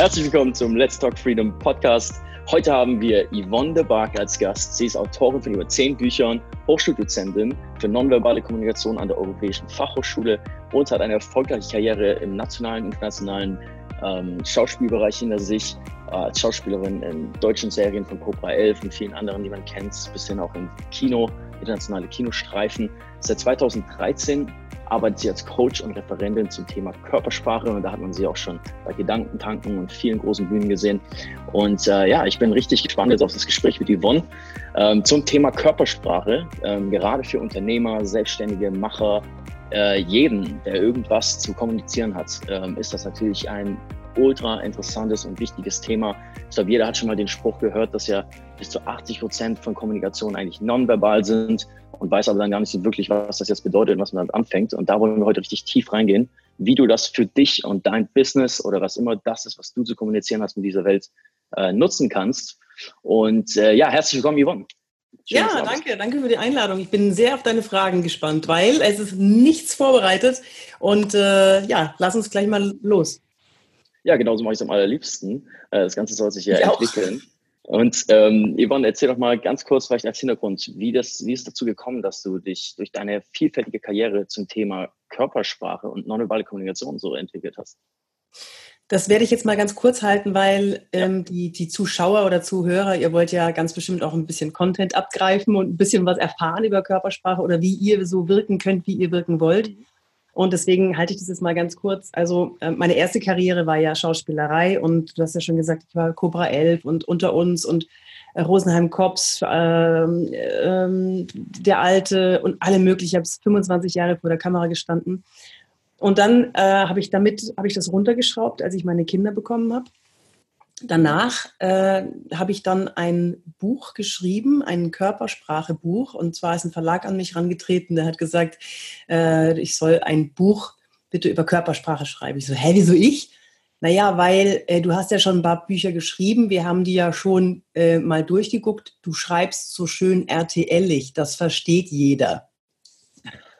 Herzlich willkommen zum Let's Talk Freedom Podcast. Heute haben wir Yvonne de Barg als Gast. Sie ist Autorin von über zehn Büchern, Hochschuldozentin für nonverbale Kommunikation an der Europäischen Fachhochschule und hat eine erfolgreiche Karriere im nationalen und internationalen ähm, Schauspielbereich hinter sich. Äh, als Schauspielerin in deutschen Serien von Cobra 11 und vielen anderen, die man kennt, bis hin auch im Kino, internationale Kinostreifen. Seit 2013 arbeitet sie als Coach und Referentin zum Thema Körpersprache und da hat man sie auch schon bei Gedankentanken und vielen großen Bühnen gesehen. Und äh, ja, ich bin richtig gespannt jetzt auf das Gespräch mit Yvonne ähm, zum Thema Körpersprache, ähm, gerade für Unternehmer, Selbstständige, Macher, äh, jeden, der irgendwas zu kommunizieren hat, ähm, ist das natürlich ein ultra interessantes und wichtiges Thema. Ich glaube, jeder hat schon mal den Spruch gehört, dass ja bis zu 80 Prozent von Kommunikation eigentlich nonverbal sind und weiß aber dann gar nicht so wirklich, was das jetzt bedeutet und was man dann anfängt. Und da wollen wir heute richtig tief reingehen, wie du das für dich und dein Business oder was immer das ist, was du zu kommunizieren hast mit dieser Welt, äh, nutzen kannst. Und äh, ja, herzlich willkommen, Yvonne. Schön, ja, danke, danke für die Einladung. Ich bin sehr auf deine Fragen gespannt, weil es ist nichts vorbereitet. Und äh, ja, lass uns gleich mal los. Ja, genauso mache ich es am allerliebsten. Äh, das Ganze soll sich ja entwickeln. Auch. Und ähm, Yvonne, erzähl doch mal ganz kurz vielleicht als Hintergrund, wie, das, wie ist dazu gekommen, dass du dich durch deine vielfältige Karriere zum Thema Körpersprache und nonverbale Kommunikation so entwickelt hast? Das werde ich jetzt mal ganz kurz halten, weil ähm, die, die Zuschauer oder Zuhörer, ihr wollt ja ganz bestimmt auch ein bisschen Content abgreifen und ein bisschen was erfahren über Körpersprache oder wie ihr so wirken könnt, wie ihr wirken wollt. Mhm. Und deswegen halte ich das jetzt mal ganz kurz. Also äh, meine erste Karriere war ja Schauspielerei und du hast ja schon gesagt, ich war Cobra 11 und unter uns und äh, Rosenheim Kops, ähm, ähm, der Alte und alle möglichen. Ich habe 25 Jahre vor der Kamera gestanden. Und dann äh, habe ich damit, habe ich das runtergeschraubt, als ich meine Kinder bekommen habe danach äh, habe ich dann ein Buch geschrieben, ein Körpersprachebuch. Und zwar ist ein Verlag an mich herangetreten, der hat gesagt, äh, ich soll ein Buch bitte über Körpersprache schreiben. Ich so, hä, wieso ich? Naja, weil äh, du hast ja schon ein paar Bücher geschrieben, wir haben die ja schon äh, mal durchgeguckt. Du schreibst so schön RTL-ig, das versteht jeder.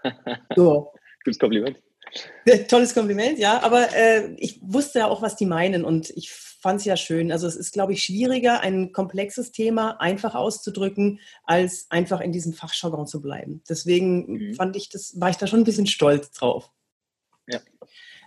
So. Gutes Kompliment. Tolles Kompliment, ja. Aber äh, ich wusste ja auch, was die meinen und ich fand es ja schön. Also es ist, glaube ich, schwieriger, ein komplexes Thema einfach auszudrücken, als einfach in diesem Fachjargon zu bleiben. Deswegen mhm. fand ich das, war ich da schon ein bisschen stolz drauf. Ja.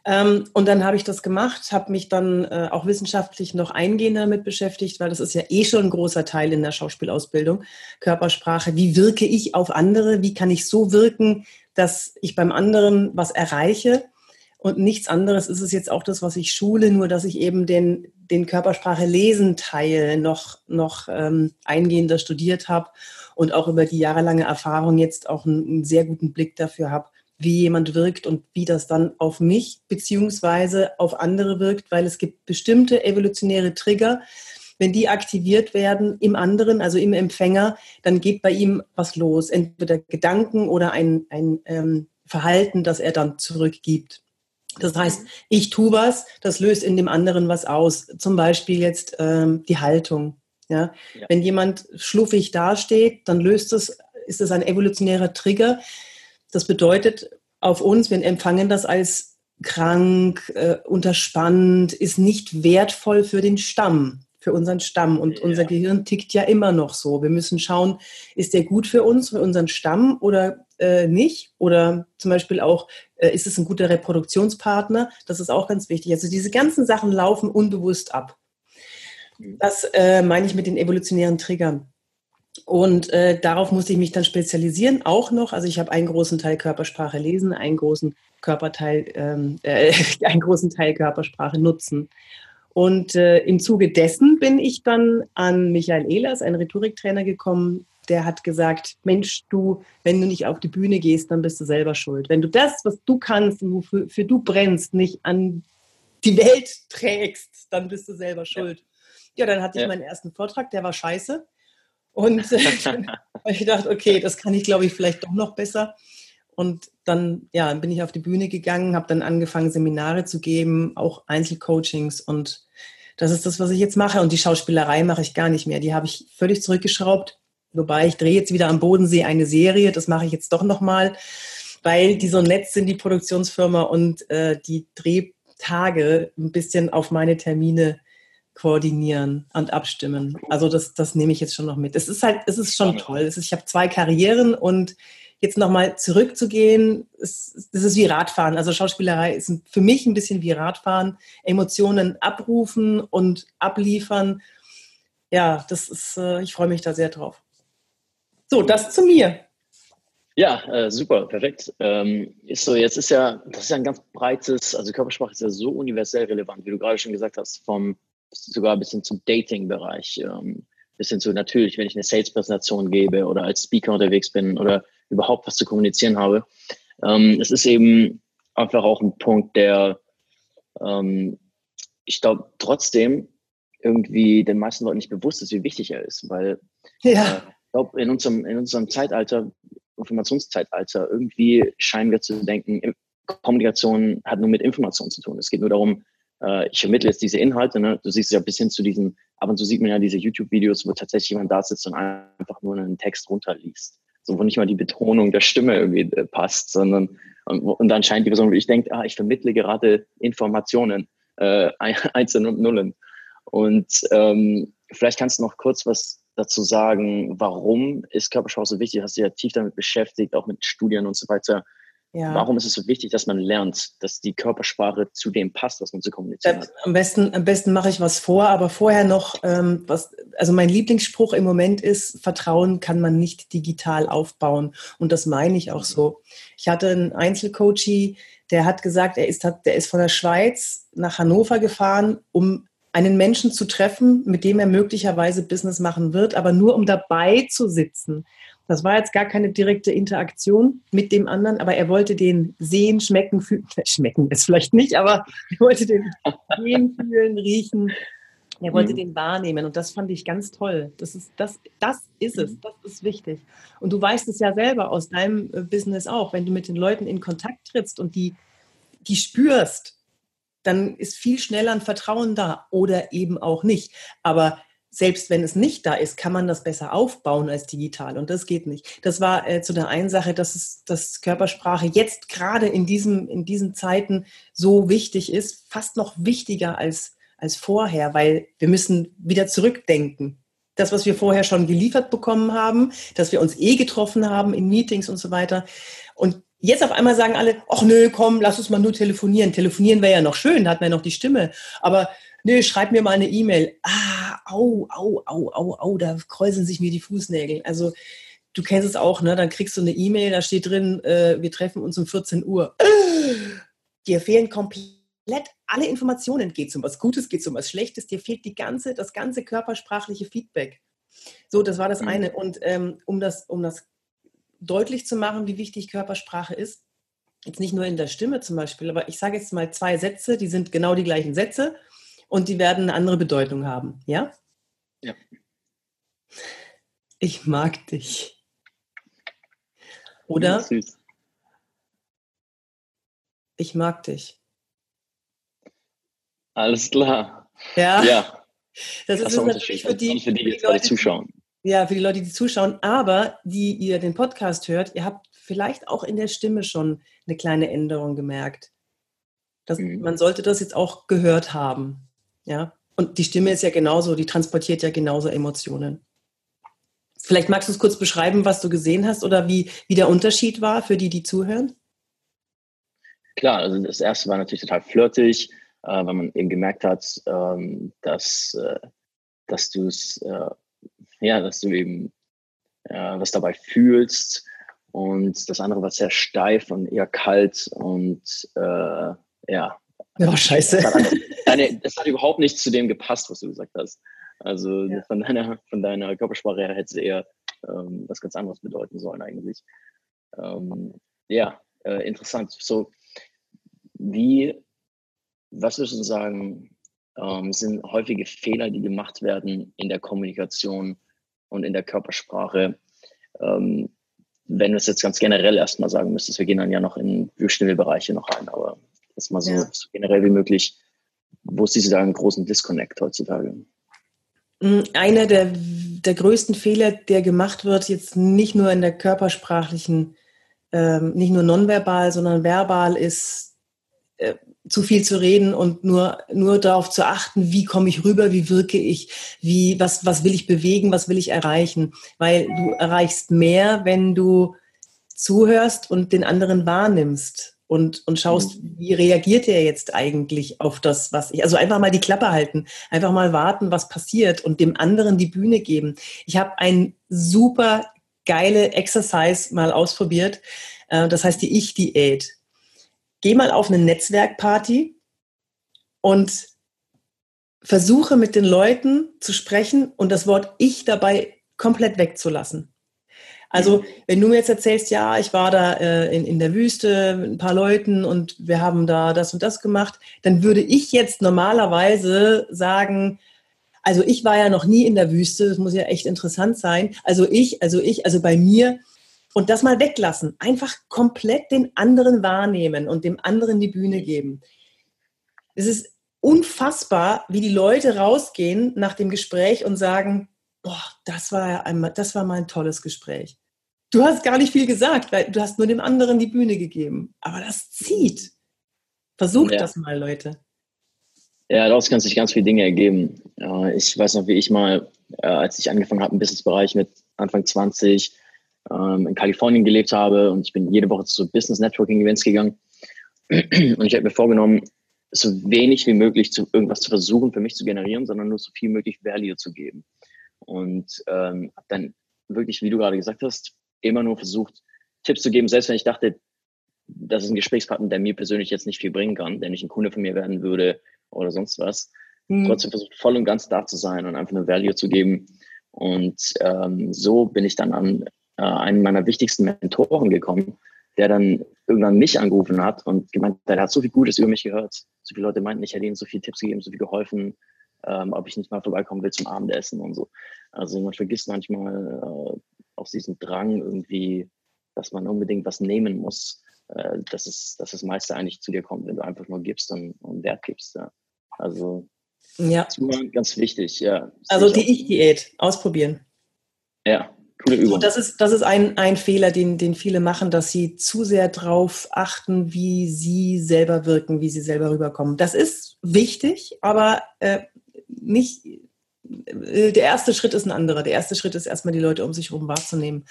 Ähm, und dann habe ich das gemacht, habe mich dann äh, auch wissenschaftlich noch eingehender damit beschäftigt, weil das ist ja eh schon ein großer Teil in der Schauspielausbildung. Körpersprache, wie wirke ich auf andere? Wie kann ich so wirken, dass ich beim anderen was erreiche? Und nichts anderes ist es jetzt auch das, was ich schule, nur dass ich eben den, den Körpersprache-Lesen-Teil noch, noch ähm, eingehender studiert habe und auch über die jahrelange Erfahrung jetzt auch einen, einen sehr guten Blick dafür habe, wie jemand wirkt und wie das dann auf mich beziehungsweise auf andere wirkt, weil es gibt bestimmte evolutionäre Trigger. Wenn die aktiviert werden im anderen, also im Empfänger, dann geht bei ihm was los. Entweder Gedanken oder ein, ein ähm, Verhalten, das er dann zurückgibt. Das heißt, ich tue was, das löst in dem anderen was aus. Zum Beispiel jetzt ähm, die Haltung. Ja? ja? Wenn jemand schluffig dasteht, dann löst es, ist es ein evolutionärer Trigger. Das bedeutet auf uns, wir empfangen das als krank, äh, unterspannt, ist nicht wertvoll für den Stamm für unseren Stamm. Und ja. unser Gehirn tickt ja immer noch so. Wir müssen schauen, ist der gut für uns, für unseren Stamm oder äh, nicht? Oder zum Beispiel auch, äh, ist es ein guter Reproduktionspartner? Das ist auch ganz wichtig. Also diese ganzen Sachen laufen unbewusst ab. Mhm. Das äh, meine ich mit den evolutionären Triggern. Und äh, darauf musste ich mich dann spezialisieren, auch noch. Also ich habe einen großen Teil Körpersprache lesen, einen großen Körperteil, ähm, äh, einen großen Teil Körpersprache nutzen. Und äh, im Zuge dessen bin ich dann an Michael Ehlers, einen Rhetoriktrainer, gekommen. Der hat gesagt, Mensch, du, wenn du nicht auf die Bühne gehst, dann bist du selber schuld. Wenn du das, was du kannst und wofür für du brennst, nicht an die Welt trägst, dann bist du selber schuld. Ja, ja dann hatte ich meinen ersten Vortrag, der war scheiße. Und äh, dann habe ich gedacht, okay, das kann ich, glaube ich, vielleicht doch noch besser. Und dann ja, bin ich auf die Bühne gegangen, habe dann angefangen, Seminare zu geben, auch Einzelcoachings. Und das ist das, was ich jetzt mache. Und die Schauspielerei mache ich gar nicht mehr. Die habe ich völlig zurückgeschraubt. Wobei ich drehe jetzt wieder am Bodensee eine Serie. Das mache ich jetzt doch nochmal, weil die so nett sind, die Produktionsfirma. Und äh, die Dreh Tage ein bisschen auf meine Termine koordinieren und abstimmen. Also das, das nehme ich jetzt schon noch mit. Es ist halt, es ist schon toll. Ist, ich habe zwei Karrieren und jetzt nochmal zurückzugehen, das ist wie Radfahren. Also Schauspielerei ist für mich ein bisschen wie Radfahren. Emotionen abrufen und abliefern. Ja, das ist, äh, ich freue mich da sehr drauf. So, das zu mir. Ja, äh, super, perfekt. Ähm, ist so, jetzt ist ja, das ist ja ein ganz breites, also Körpersprache ist ja so universell relevant, wie du gerade schon gesagt hast, vom sogar ein bisschen zum Dating-Bereich. Ähm, bisschen zu natürlich, wenn ich eine Sales-Präsentation gebe oder als Speaker unterwegs bin oder überhaupt was zu kommunizieren habe. Ähm, es ist eben einfach auch ein Punkt, der ähm, ich glaube trotzdem irgendwie den meisten Leuten nicht bewusst ist, wie wichtig er ist, weil ja. äh, ich glaube, in unserem, in unserem Zeitalter, Informationszeitalter, irgendwie scheinen wir zu denken, Kommunikation hat nur mit Information zu tun. Es geht nur darum, äh, ich vermittle jetzt diese Inhalte, ne? du siehst ja bis hin zu diesen, ab und zu sieht man ja diese YouTube-Videos, wo tatsächlich jemand da sitzt und einfach nur einen Text runterliest. So, wo nicht mal die Betonung der Stimme irgendwie äh, passt, sondern und, dann scheint die Person wirklich denkt, ah, ich vermittle gerade Informationen, äh, Einzelne und Nullen. Und ähm, vielleicht kannst du noch kurz was dazu sagen, warum ist Körpersprache so wichtig? Hast du ja tief damit beschäftigt, auch mit Studien und so weiter. Ja. Warum ist es so wichtig, dass man lernt, dass die Körpersprache zu dem passt, was man zu kommunizieren hat? Am besten, am besten mache ich was vor, aber vorher noch, ähm, was, also mein Lieblingsspruch im Moment ist, Vertrauen kann man nicht digital aufbauen. Und das meine ich auch so. Ich hatte einen Einzelcoachie, der hat gesagt, er ist, der ist von der Schweiz nach Hannover gefahren, um einen Menschen zu treffen, mit dem er möglicherweise Business machen wird, aber nur um dabei zu sitzen. Das war jetzt gar keine direkte Interaktion mit dem anderen, aber er wollte den sehen, schmecken, fühlen. Schmecken ist vielleicht nicht, aber er wollte den sehen, fühlen, riechen. Er wollte mhm. den wahrnehmen und das fand ich ganz toll. Das ist, das, das ist es, das ist wichtig. Und du weißt es ja selber aus deinem äh, Business auch, wenn du mit den Leuten in Kontakt trittst und die, die spürst, dann ist viel schneller ein Vertrauen da oder eben auch nicht. Aber selbst wenn es nicht da ist, kann man das besser aufbauen als digital und das geht nicht. Das war äh, zu der einen Sache, dass es, dass Körpersprache jetzt gerade in in diesen Zeiten so wichtig ist, fast noch wichtiger als als vorher, weil wir müssen wieder zurückdenken. Das, was wir vorher schon geliefert bekommen haben, dass wir uns eh getroffen haben in Meetings und so weiter. Und jetzt auf einmal sagen alle, ach nö, komm, lass uns mal nur telefonieren. Telefonieren wäre ja noch schön, da hat man ja noch die Stimme. Aber nö, schreib mir mal eine E-Mail. Ah, au, au, au, au, au, da kräuseln sich mir die Fußnägel. Also du kennst es auch, ne? Dann kriegst du eine E-Mail, da steht drin, äh, wir treffen uns um 14 Uhr. Dir fehlen komplett alle Informationen. Geht es um was Gutes, geht es um was Schlechtes? Dir fehlt die ganze, das ganze körpersprachliche Feedback. So, das war das mhm. eine. Und ähm, um, das, um das deutlich zu machen, wie wichtig Körpersprache ist, jetzt nicht nur in der Stimme zum Beispiel, aber ich sage jetzt mal zwei Sätze, die sind genau die gleichen Sätze und die werden eine andere Bedeutung haben. Ja? Ja. Ich mag dich. Oder? Süß. Ich mag dich. Alles klar. Ja. Ja. Das, das ist natürlich für die, für die, die jetzt gerade zuschauen. Ja, für die Leute, die zuschauen, aber die ihr den Podcast hört, ihr habt vielleicht auch in der Stimme schon eine kleine Änderung gemerkt. Das, mhm. Man sollte das jetzt auch gehört haben. Ja. Und die Stimme ist ja genauso, die transportiert ja genauso Emotionen. Vielleicht magst du es kurz beschreiben, was du gesehen hast oder wie, wie der Unterschied war für die, die zuhören? Klar, also das erste war natürlich total flirtig, äh, weil man eben gemerkt hat, ähm, dass, äh, dass du es, äh, ja, dass du eben äh, was dabei fühlst. Und das andere war sehr steif und eher kalt und äh, ja. Oh, scheiße. deine, das hat überhaupt nicht zu dem gepasst, was du gesagt hast. Also ja. von, deiner, von deiner Körpersprache her hätte es eher ähm, was ganz anderes bedeuten sollen eigentlich. Ähm, ja, äh, interessant. So, wie, was würdest du sagen, ähm, sind häufige Fehler, die gemacht werden in der Kommunikation und in der Körpersprache? Ähm, wenn wir es jetzt ganz generell erstmal sagen müsstest, wir gehen dann ja noch in bestimmte Bereiche noch rein, aber erstmal so, ja. so generell wie möglich, wo siehst du da einen großen Disconnect heutzutage? Mm, einer der, der größten Fehler, der gemacht wird, jetzt nicht nur in der körpersprachlichen, ähm, nicht nur nonverbal, sondern verbal, ist, äh, zu viel zu reden und nur, nur darauf zu achten, wie komme ich rüber, wie wirke ich, wie, was, was will ich bewegen, was will ich erreichen. Weil du erreichst mehr, wenn du zuhörst und den anderen wahrnimmst und, und schaust, mhm. wie reagiert er jetzt eigentlich auf das, was ich, also einfach mal die Klappe halten, einfach mal warten, was passiert und dem anderen die Bühne geben. Ich habe ein super geile Exercise mal ausprobiert, äh, das heißt die Ich-Diät geh mal auf eine Netzwerkparty und versuche mit den Leuten zu sprechen und das Wort ich dabei komplett wegzulassen. Also, wenn du mir jetzt erzählst, ja, ich war da äh, in, in der Wüste mit ein paar Leuten und wir haben da das und das gemacht, dann würde ich jetzt normalerweise sagen, also ich war ja noch nie in der Wüste, das muss ja echt interessant sein. Also ich, also ich, also bei mir und das mal weglassen. Einfach komplett den anderen wahrnehmen und dem anderen die Bühne geben. Es ist unfassbar, wie die Leute rausgehen nach dem Gespräch und sagen, boah, das war, einmal, das war mal ein tolles Gespräch. Du hast gar nicht viel gesagt, weil du hast nur dem anderen die Bühne gegeben. Aber das zieht. Versucht ja. das mal, Leute. Ja, daraus kann sich ganz viele Dinge ergeben. Ich weiß noch, wie ich mal, äh, als ich angefangen habe im Businessbereich mit Anfang 20, ähm, in Kalifornien gelebt habe und ich bin jede Woche zu Business Networking Events gegangen. Und ich habe mir vorgenommen, so wenig wie möglich zu irgendwas zu versuchen für mich zu generieren, sondern nur so viel möglich Value zu geben. Und ähm, habe dann wirklich, wie du gerade gesagt hast, immer nur versucht, Tipps zu geben, selbst wenn ich dachte, das ist ein Gesprächspartner, der mir persönlich jetzt nicht viel bringen kann, der nicht ein Kunde von mir werden würde oder sonst was. Mhm. Trotzdem versucht voll und ganz da zu sein und einfach nur Value zu geben. Und ähm, so bin ich dann an äh, einen meiner wichtigsten Mentoren gekommen, der dann irgendwann mich angerufen hat und gemeint, der hat so viel Gutes über mich gehört. So viele Leute meinten, ich hätte ihnen so viele Tipps gegeben, so viel geholfen, ähm, ob ich nicht mal vorbeikommen will zum Abendessen und so. Also man vergisst manchmal äh, aus diesem Drang irgendwie, dass man unbedingt was nehmen muss, äh, dass, es, dass das meiste eigentlich zu dir kommt, wenn du einfach nur gibst und, und Wert gibst. Ja. Also ja. ist ganz wichtig. Ja. Also die Ich-Diät ausprobieren. Ja, Coole Übung. das ist, das ist ein, ein Fehler, den, den viele machen, dass sie zu sehr darauf achten, wie sie selber wirken, wie sie selber rüberkommen. Das ist wichtig, aber äh, nicht. Äh, der erste Schritt ist ein anderer. Der erste Schritt ist erstmal die Leute um sich herum wahrzunehmen.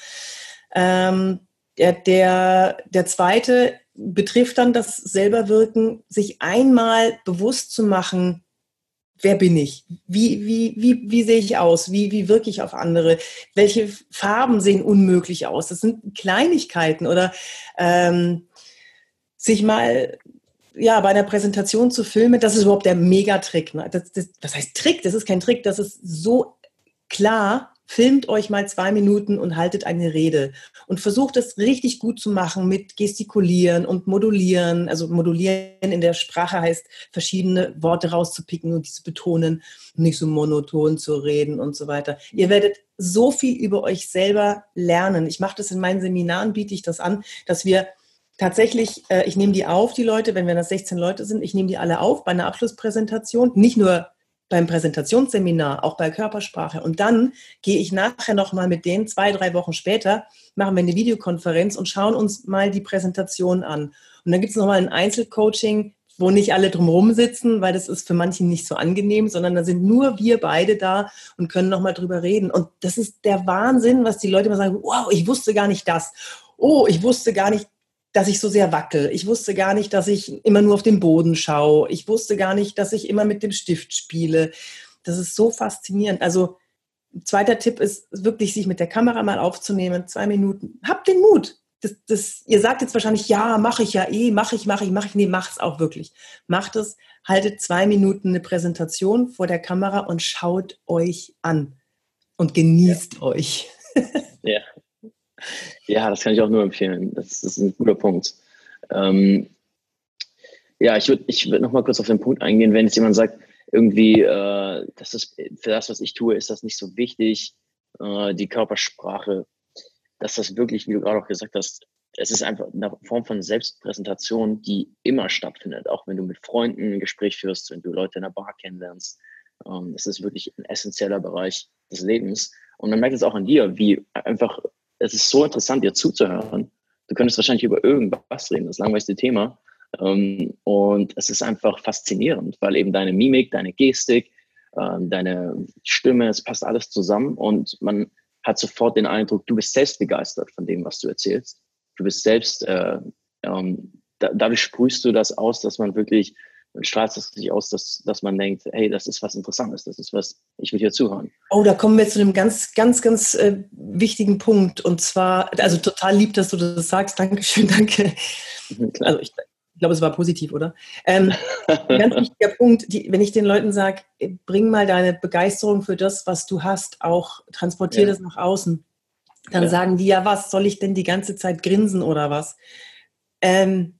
Ähm, der, der, der zweite betrifft dann das Selberwirken, sich einmal bewusst zu machen, wer bin ich? Wie, wie, wie, wie sehe ich aus? Wie, wie wirke ich auf andere? Welche Farben sehen unmöglich aus? Das sind Kleinigkeiten oder ähm, sich mal ja, bei einer Präsentation zu filmen, das ist überhaupt der Megatrick. Ne? Das, das, was heißt Trick? Das ist kein Trick, das ist so klar, filmt euch mal zwei Minuten und haltet eine Rede und versucht es richtig gut zu machen mit Gestikulieren und Modulieren. Also Modulieren in der Sprache heißt, verschiedene Worte rauszupicken und die zu betonen, nicht so monoton zu reden und so weiter. Ihr werdet so viel über euch selber lernen. Ich mache das in meinen Seminaren, biete ich das an, dass wir tatsächlich, äh, ich nehme die auf, die Leute, wenn wir das 16 Leute sind, ich nehme die alle auf bei einer Abschlusspräsentation, nicht nur beim Präsentationsseminar, auch bei Körpersprache. Und dann gehe ich nachher nochmal mit denen, zwei, drei Wochen später, machen wir eine Videokonferenz und schauen uns mal die Präsentation an. Und dann gibt es nochmal ein Einzelcoaching, wo nicht alle drumherum sitzen, weil das ist für manche nicht so angenehm, sondern da sind nur wir beide da und können nochmal drüber reden. Und das ist der Wahnsinn, was die Leute immer sagen, wow, ich wusste gar nicht das. Oh, ich wusste gar nicht dass ich so sehr wackel. Ich wusste gar nicht, dass ich immer nur auf den Boden schaue. Ich wusste gar nicht, dass ich immer mit dem Stift spiele. Das ist so faszinierend. Also zweiter Tipp ist wirklich, sich mit der Kamera mal aufzunehmen, zwei Minuten. Habt den Mut. Das, das, ihr sagt jetzt wahrscheinlich, ja, mache ich ja eh, mache ich, mache ich, mache ich. Nee, macht es auch wirklich. Macht es, haltet zwei Minuten eine Präsentation vor der Kamera und schaut euch an und genießt ja. euch. ja. Ja, das kann ich auch nur empfehlen. Das, ist ein guter Punkt. Ähm, ja, ich würde ich würd noch mal kurz auf den Punkt eingehen, wenn jetzt jemand sagt, irgendwie, äh, das ist, für das, was ich tue, ist das nicht so wichtig, äh, die Körpersprache, dass das wirklich, wie du gerade auch gesagt hast, es ist einfach eine Form von Selbstpräsentation, die immer stattfindet, auch wenn du mit Freunden ein Gespräch führst, wenn du Leute in der Bar kennenlernst. Ähm, ist wirklich ein essentieller Bereich des Lebens. Und man merkt es auch an dir, wie einfach es ist so interessant, dir zuzuhören. Du könntest wahrscheinlich über irgendwas reden, das langweiligste Thema. Ähm, und es ist einfach faszinierend, weil eben deine Mimik, deine Gestik, ähm, deine Stimme, es passt alles zusammen und man hat sofort den Eindruck, du bist selbst begeistert von dem, was du erzählst. Du bist selbst, äh, ähm, da, dadurch sprühst du das aus, dass man wirklich, man strahlt es sich aus, dass, dass man denkt, hey, das ist was Interessantes, das ist was, ich will hier zuhören. Oh, da kommen wir zu einem ganz, ganz, ganz äh, wichtigen Punkt und zwar, also total lieb, dass du das sagst, Dankeschön, danke. Mhm, also ich, glaube, es war positiv, oder? Ähm, ein ganz wichtiger Punkt, die, wenn ich den Leuten sage, bring mal deine Begeisterung für das, was du hast, auch transportier ja. das nach außen. Dann ja. sagen die, ja, was, soll ich denn die ganze Zeit grinsen oder was? Ähm,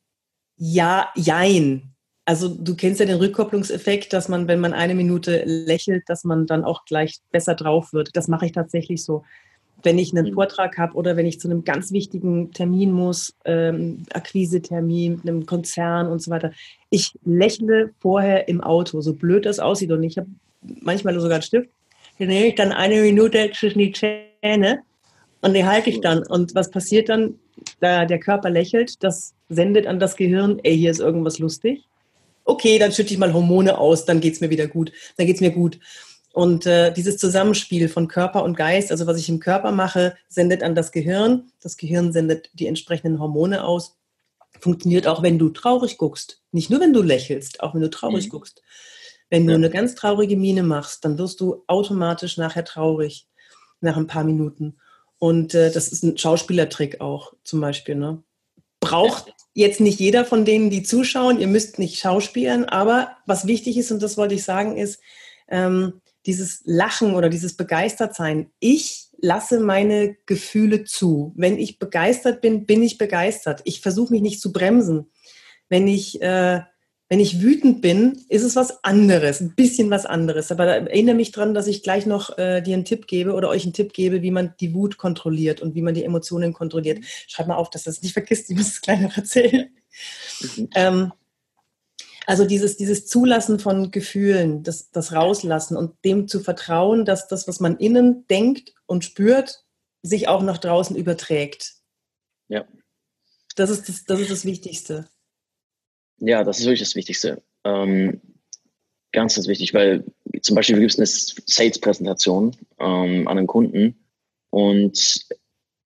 ja, jein. Also du kennst ja den Rückkopplungseffekt, dass man, wenn man eine Minute lächelt, dass man dann auch gleich besser drauf wird. Das mache ich tatsächlich so wenn ich einen mhm. Vortrag habe oder wenn ich zu einem ganz wichtigen Termin muss, ähm, Akquisetermin, einem Konzern und so weiter. Ich lächle vorher im Auto, so blöd das aussieht. Und ich habe manchmal sogar einen Stift. Den nehme ich dann eine Minute zwischen die Zähne und die halte ich dann. Und was passiert dann? Da der Körper lächelt, das sendet an das Gehirn, ey, hier ist irgendwas lustig. Okay, dann schütte ich mal Hormone aus, dann geht es mir wieder gut. Dann geht es mir gut. Und äh, dieses Zusammenspiel von Körper und Geist, also was ich im Körper mache, sendet an das Gehirn. Das Gehirn sendet die entsprechenden Hormone aus. Funktioniert auch, wenn du traurig guckst. Nicht nur, wenn du lächelst, auch wenn du traurig mhm. guckst. Wenn du eine ganz traurige Miene machst, dann wirst du automatisch nachher traurig, nach ein paar Minuten. Und äh, das ist ein Schauspielertrick auch zum Beispiel. Ne? Braucht jetzt nicht jeder von denen, die zuschauen. Ihr müsst nicht schauspielen, aber was wichtig ist, und das wollte ich sagen, ist, ähm, dieses Lachen oder dieses Begeistertsein. Ich lasse meine Gefühle zu. Wenn ich begeistert bin, bin ich begeistert. Ich versuche mich nicht zu bremsen. Wenn ich, äh, wenn ich wütend bin, ist es was anderes, ein bisschen was anderes. Aber da erinnere mich dran, dass ich gleich noch äh, dir einen Tipp gebe oder euch einen Tipp gebe, wie man die Wut kontrolliert und wie man die Emotionen kontrolliert. Schreib mal auf, dass du das nicht vergisst. Ich muss es gleich noch erzählen. Mhm. Ähm, also dieses, dieses Zulassen von Gefühlen, das, das Rauslassen und dem zu vertrauen, dass das, was man innen denkt und spürt, sich auch nach draußen überträgt. Ja. Das ist das, das, ist das Wichtigste. Ja, das ist wirklich das Wichtigste. Ähm, ganz, ganz wichtig, weil zum Beispiel gibt es eine Sales-Präsentation ähm, an einen Kunden und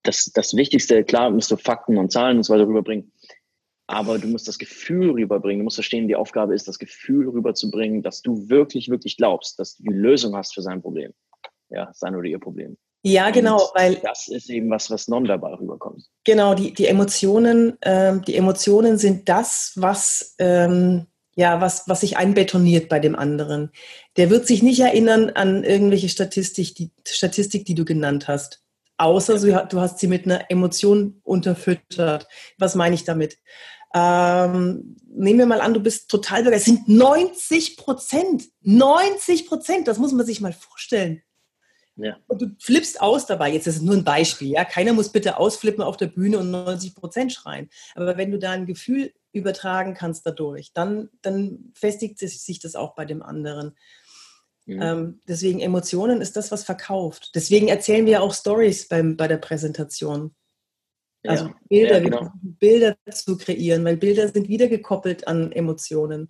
das, das Wichtigste, klar, musst du Fakten und Zahlen und so weiter rüberbringen, aber du musst das Gefühl rüberbringen. Du musst verstehen, die Aufgabe ist, das Gefühl rüberzubringen, dass du wirklich, wirklich glaubst, dass du die Lösung hast für sein Problem. Ja, sein oder ihr Problem. Ja, genau, Und weil das ist eben was, was nonverbal rüberkommt. Genau, die, die Emotionen, ähm, die Emotionen sind das, was ähm, ja, was, was sich einbetoniert bei dem anderen. Der wird sich nicht erinnern an irgendwelche Statistik, die Statistik, die du genannt hast. Außer du hast sie mit einer Emotion unterfüttert. Was meine ich damit? Ähm, nehmen wir mal an, du bist total begeistert. Es sind 90 Prozent. 90 Prozent, das muss man sich mal vorstellen. Ja. Und du flippst aus dabei. Jetzt ist es nur ein Beispiel. Ja? Keiner muss bitte ausflippen auf der Bühne und 90 Prozent schreien. Aber wenn du da ein Gefühl übertragen kannst dadurch, dann, dann festigt sich das auch bei dem anderen. Mhm. Ähm, deswegen Emotionen ist das, was verkauft. Deswegen erzählen wir auch Stories bei der Präsentation. Also ja, Bilder, ja, genau. Bilder zu kreieren, weil Bilder sind wieder gekoppelt an Emotionen.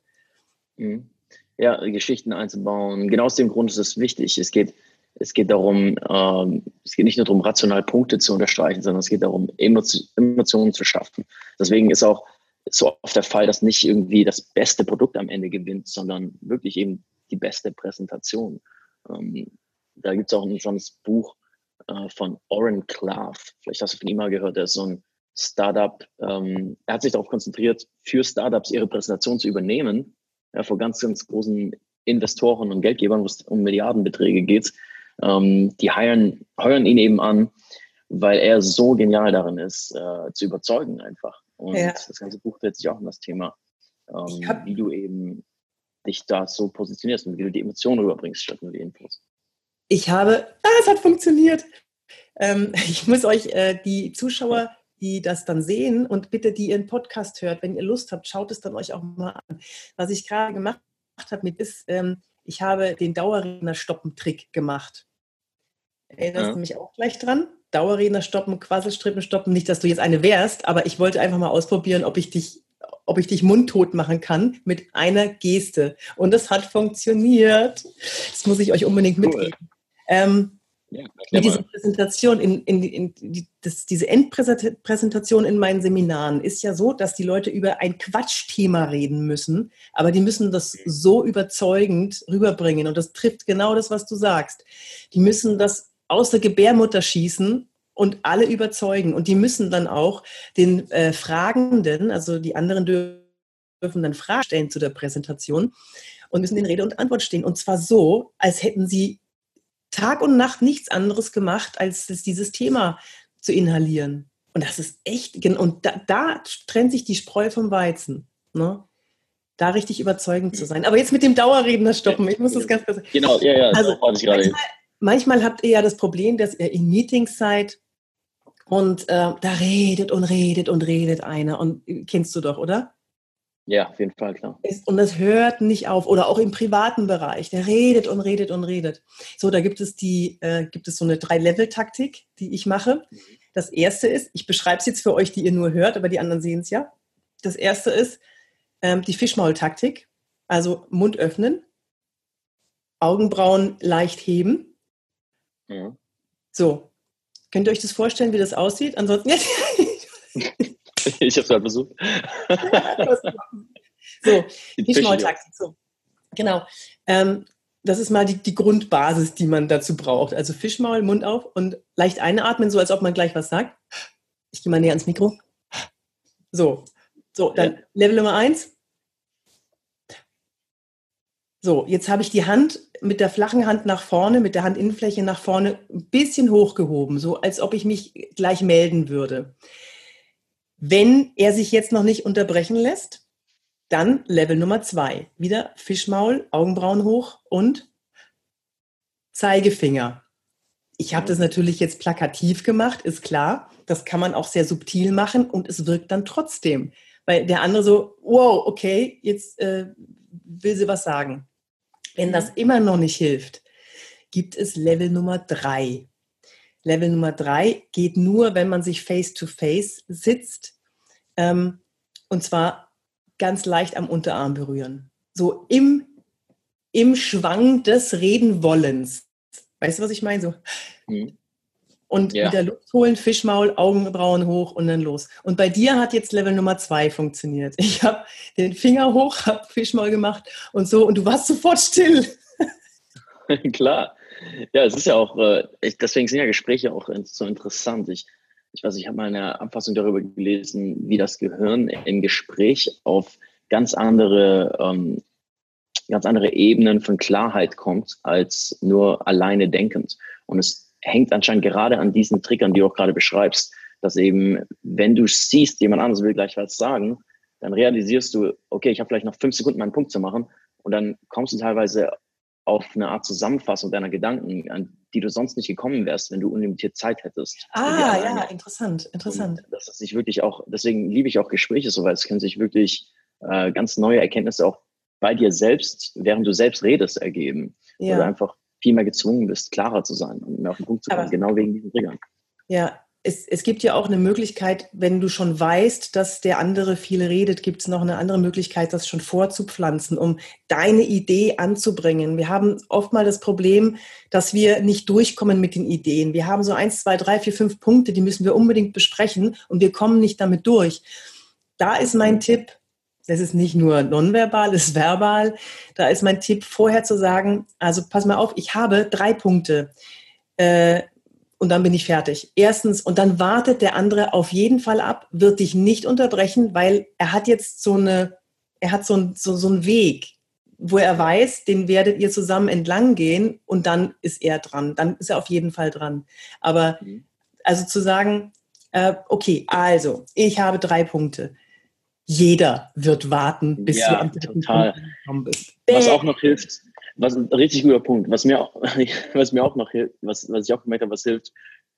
Mhm. Ja, Geschichten einzubauen. Genau aus dem Grund ist es wichtig. Es geht, es geht darum, ähm, es geht nicht nur darum, rational Punkte zu unterstreichen, sondern es geht darum, Emotionen zu schaffen. Deswegen ist auch so oft der Fall, dass nicht irgendwie das beste Produkt am Ende gewinnt, sondern wirklich eben die beste Präsentation. Ähm, da gibt es auch ein schönes Buch, äh, von Oren Klaff. Vielleicht hast du von ihm mal gehört, der ist so ein Startup. Ähm, er hat sich darauf konzentriert, für Startups ihre Präsentation zu übernehmen, ja, vor ganz, ganz großen Investoren und Geldgebern, wo es um Milliardenbeträge geht. Ähm, die heiren, heuern ihn eben an, weil er so genial darin ist, äh, zu überzeugen einfach. Und ja. das ganze Buch dreht sich auch um das Thema, ähm, wie du eben dich da so positionierst und wie du die Emotionen rüberbringst statt nur die Infos ich habe, ah, es hat funktioniert. Ähm, ich muss euch äh, die Zuschauer, die das dann sehen und bitte, die ihren Podcast hört, wenn ihr Lust habt, schaut es dann euch auch mal an. Was ich gerade gemacht habe mit ist, ähm, ich habe den Dauerredner-Stoppen-Trick gemacht. Erinnerst ja. du mich auch gleich dran? Dauerredner stoppen, Quasselstrippen stoppen. Nicht, dass du jetzt eine wärst, aber ich wollte einfach mal ausprobieren, ob ich dich ob ich dich mundtot machen kann mit einer Geste. Und das hat funktioniert. Das muss ich euch unbedingt mitgeben. Cool. Ähm, ja, mit dieser Präsentation, in, in, in die, das, diese Endpräsentation in meinen Seminaren ist ja so, dass die Leute über ein Quatschthema reden müssen, aber die müssen das so überzeugend rüberbringen. Und das trifft genau das, was du sagst. Die müssen das aus der Gebärmutter schießen und alle überzeugen. Und die müssen dann auch den äh, Fragenden, also die anderen dürfen dann Fragen stellen zu der Präsentation und müssen in Rede und Antwort stehen. Und zwar so, als hätten sie Tag und Nacht nichts anderes gemacht, als dieses Thema zu inhalieren. Und das ist echt, und da, da trennt sich die Spreu vom Weizen. Ne? Da richtig überzeugend zu sein. Aber jetzt mit dem Dauerredner stoppen. Ich muss das ganz kurz. Genau, ja, ja. Also, manchmal, manchmal habt ihr ja das Problem, dass ihr in Meetings seid und äh, da redet und redet und redet einer. Und kennst du doch, oder? Ja, auf jeden Fall, klar. Und das hört nicht auf. Oder auch im privaten Bereich. Der redet und redet und redet. So, da gibt es die, äh, gibt es so eine Drei-Level-Taktik, die ich mache. Das erste ist, ich beschreibe es jetzt für euch, die ihr nur hört, aber die anderen sehen es ja. Das erste ist ähm, die Fischmaul-Taktik. Also Mund öffnen, Augenbrauen leicht heben. Ja. So. Könnt ihr euch das vorstellen, wie das aussieht? Ansonsten. ich habe es gerade versucht. so, die Schmolltaktik. So. Genau. Ähm, das ist mal die, die, Grundbasis, die man dazu braucht. Also Fischmaul, Mund auf und leicht einatmen, so als ob man gleich was sagt. Ich gehe mal näher ans Mikro. So, so, dann ja. Level Nummer eins. So, jetzt habe ich die Hand mit der flachen Hand nach vorne, mit der Handinnenfläche nach vorne ein bisschen hochgehoben, so als ob ich mich gleich melden würde. Wenn er sich jetzt noch nicht unterbrechen lässt, dann Level Nummer zwei. Wieder Fischmaul, Augenbrauen hoch und Zeigefinger. Ich habe das natürlich jetzt plakativ gemacht, ist klar. Das kann man auch sehr subtil machen und es wirkt dann trotzdem. Weil der andere so, wow, okay, jetzt äh, will sie was sagen. Wenn das immer noch nicht hilft, gibt es Level Nummer drei. Level Nummer drei geht nur, wenn man sich face-to-face -face sitzt. Ähm, und zwar ganz leicht am Unterarm berühren. So im, im Schwang des Redenwollens. Weißt du, was ich meine? So. Mhm. Und ja. wieder Luft holen, Fischmaul, Augenbrauen hoch und dann los. Und bei dir hat jetzt Level Nummer zwei funktioniert. Ich habe den Finger hoch, habe Fischmaul gemacht und so und du warst sofort still. Klar. Ja, es ist ja auch, äh, deswegen sind ja Gespräche auch so interessant. Ich, ich weiß, ich habe mal eine Abfassung darüber gelesen, wie das Gehirn im Gespräch auf ganz andere, ähm, ganz andere Ebenen von Klarheit kommt, als nur alleine denkend. Und es hängt anscheinend gerade an diesen Triggern, die du auch gerade beschreibst, dass eben, wenn du siehst, jemand anderes will gleich was sagen, dann realisierst du, okay, ich habe vielleicht noch fünf Sekunden meinen Punkt zu machen und dann kommst du teilweise auf eine Art Zusammenfassung deiner Gedanken, an die du sonst nicht gekommen wärst, wenn du unlimitiert Zeit hättest. Ah, ja, interessant, interessant. Und das ist sich wirklich auch, deswegen liebe ich auch Gespräche so, weil es können sich wirklich äh, ganz neue Erkenntnisse auch bei dir selbst, während du selbst redest, ergeben. Ja. Du einfach viel mehr gezwungen bist, klarer zu sein und mehr auf den Punkt zu kommen, Aber, genau wegen diesen Triggern. Ja, es, es gibt ja auch eine Möglichkeit, wenn du schon weißt, dass der andere viel redet, gibt es noch eine andere Möglichkeit, das schon vorzupflanzen, um deine Idee anzubringen. Wir haben oft mal das Problem, dass wir nicht durchkommen mit den Ideen. Wir haben so eins, zwei, drei, vier, fünf Punkte, die müssen wir unbedingt besprechen und wir kommen nicht damit durch. Da ist mein Tipp, das ist nicht nur nonverbal, es ist verbal. Da ist mein Tipp, vorher zu sagen, also pass mal auf, ich habe drei Punkte. Äh, und dann bin ich fertig. Erstens, und dann wartet der andere auf jeden Fall ab, wird dich nicht unterbrechen, weil er hat jetzt so eine, er hat so, ein, so, so einen Weg, wo er weiß, den werdet ihr zusammen entlang gehen und dann ist er dran. Dann ist er auf jeden Fall dran. Aber mhm. also zu sagen, äh, okay, also ich habe drei Punkte. Jeder wird warten, bis ja, du am dritten total. Punkt gekommen bist. Was auch noch hilft, was ein richtig guter Punkt. Was mir auch, was mir auch noch hilft, was, was ich auch gemerkt habe, was hilft,